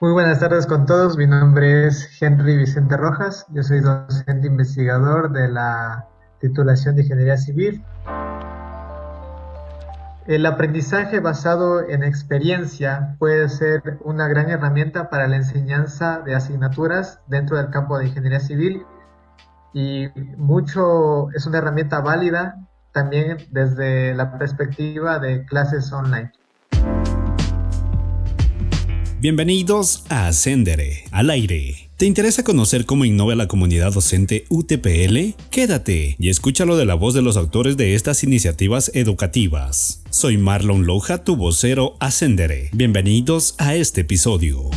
Muy buenas tardes con todos. Mi nombre es Henry Vicente Rojas. Yo soy docente investigador de la titulación de Ingeniería Civil. El aprendizaje basado en experiencia puede ser una gran herramienta para la enseñanza de asignaturas dentro del campo de Ingeniería Civil y mucho es una herramienta válida también desde la perspectiva de clases online. Bienvenidos a Ascendere, al aire. ¿Te interesa conocer cómo innova la comunidad docente UTPL? Quédate y escúchalo de la voz de los autores de estas iniciativas educativas. Soy Marlon Loja, tu vocero Ascendere. Bienvenidos a este episodio.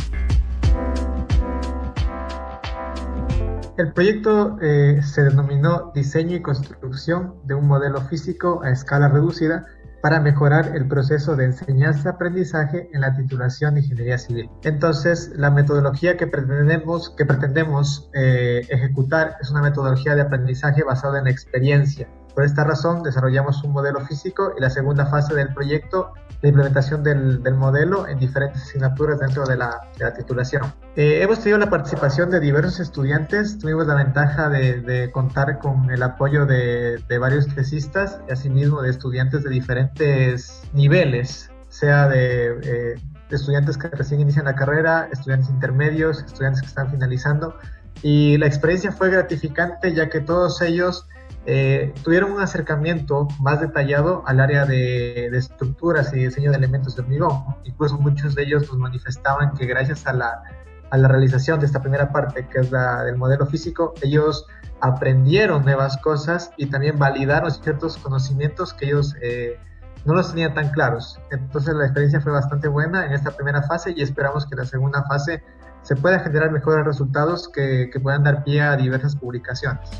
El proyecto eh, se denominó Diseño y Construcción de un modelo físico a escala reducida para mejorar el proceso de enseñanza-aprendizaje en la titulación de Ingeniería Civil. Entonces, la metodología que pretendemos, que pretendemos eh, ejecutar es una metodología de aprendizaje basada en experiencia. Por esta razón, desarrollamos un modelo físico y la segunda fase del proyecto la implementación del, modelo en diferentes asignaturas dentro de la, titulación. Eh, hemos tenido la participación de diversos estudiantes, tuvimos la ventaja de, contar con el apoyo de, varios tesistas y asimismo de estudiantes de diferentes niveles, sea de, eh, de estudiantes que recién inician la carrera, estudiantes intermedios, estudiantes que están finalizando. Y la experiencia fue gratificante ya que todos ellos eh, tuvieron un acercamiento más detallado al área de, estructuras y diseño de elementos de hormigón. Incluso muchos de ellos nos manifestaban que gracias a la, a la realización de esta primera parte, que es la del modelo físico, ellos aprendieron nuevas cosas y también validaron ciertos conocimientos que ellos eh, no los tenían tan claros. Entonces la experiencia fue bastante buena en esta primera fase y esperamos que la segunda fase se pueda generar mejores resultados que, que puedan dar pie a diversas publicaciones.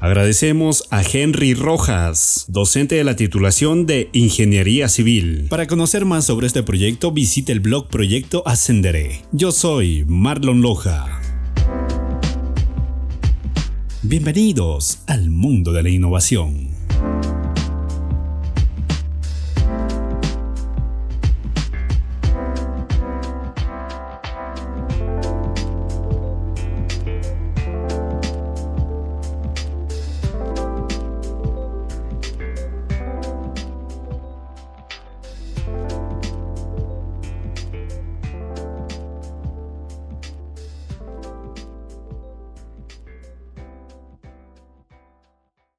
Agradecemos a Henry Rojas, docente de la titulación de Ingeniería Civil. Para conocer más sobre este proyecto, visite el blog Proyecto Ascenderé. Yo soy Marlon Loja. Bienvenidos al mundo de la innovación.